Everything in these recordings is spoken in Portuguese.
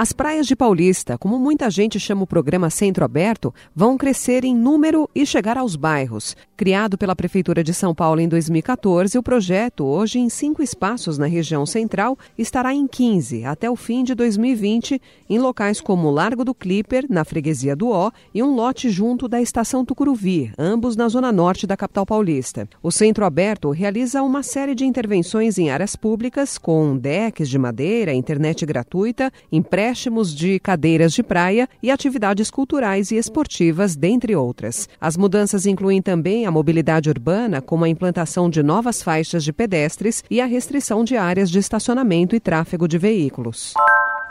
As praias de Paulista, como muita gente chama o programa Centro Aberto, vão crescer em número e chegar aos bairros. Criado pela Prefeitura de São Paulo em 2014, o projeto, hoje em cinco espaços na região central, estará em 15 até o fim de 2020, em locais como Largo do Clipper, na freguesia do Ó, e um lote junto da Estação Tucuruvi, ambos na zona norte da capital paulista. O Centro Aberto realiza uma série de intervenções em áreas públicas, com decks de madeira, internet gratuita, empréstimos empréstimos de cadeiras de praia e atividades culturais e esportivas, dentre outras. As mudanças incluem também a mobilidade urbana, como a implantação de novas faixas de pedestres e a restrição de áreas de estacionamento e tráfego de veículos.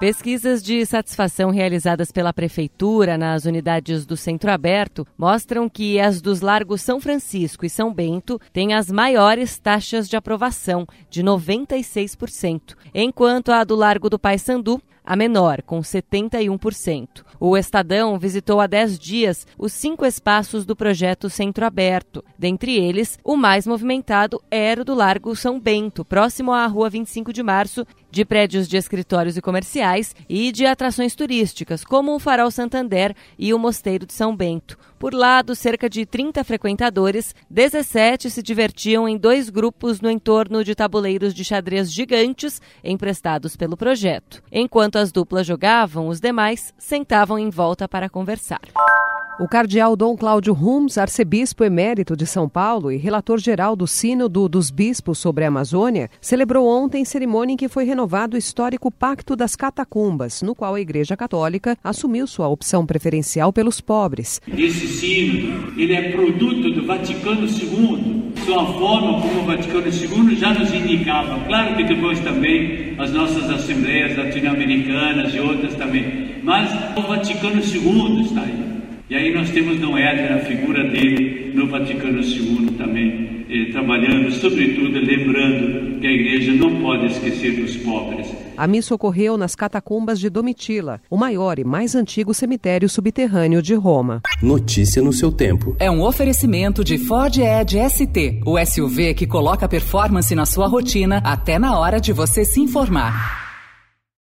Pesquisas de satisfação realizadas pela Prefeitura nas unidades do Centro Aberto mostram que as dos Largos São Francisco e São Bento têm as maiores taxas de aprovação, de 96%, enquanto a do Largo do Paissandu a menor, com 71%. O Estadão visitou há 10 dias os cinco espaços do projeto Centro Aberto. Dentre eles, o mais movimentado era o do Largo São Bento, próximo à Rua 25 de Março, de prédios de escritórios e comerciais e de atrações turísticas, como o Farol Santander e o Mosteiro de São Bento. Por lá, dos cerca de 30 frequentadores, 17 se divertiam em dois grupos no entorno de tabuleiros de xadrez gigantes emprestados pelo projeto. Enquanto as duplas jogavam, os demais sentavam em volta para conversar. O cardeal Dom Cláudio Rums, arcebispo emérito de São Paulo e relator-geral do Sínodo dos Bispos sobre a Amazônia, celebrou ontem cerimônia em que foi renovado o histórico Pacto das Catacumbas, no qual a Igreja Católica assumiu sua opção preferencial pelos pobres. Esse sínodo, ele é produto do Vaticano II. Sua forma como o Vaticano II já nos indicava. Claro que depois também as nossas assembleias latino-americanas e outras também. Mas o Vaticano II está aí. E aí nós temos Dom Éder, a figura dele no Vaticano II também, eh, trabalhando, sobretudo lembrando que a igreja não pode esquecer dos pobres. A missa ocorreu nas catacumbas de Domitila, o maior e mais antigo cemitério subterrâneo de Roma. Notícia no seu tempo. É um oferecimento de Ford Edge ST, o SUV que coloca performance na sua rotina até na hora de você se informar.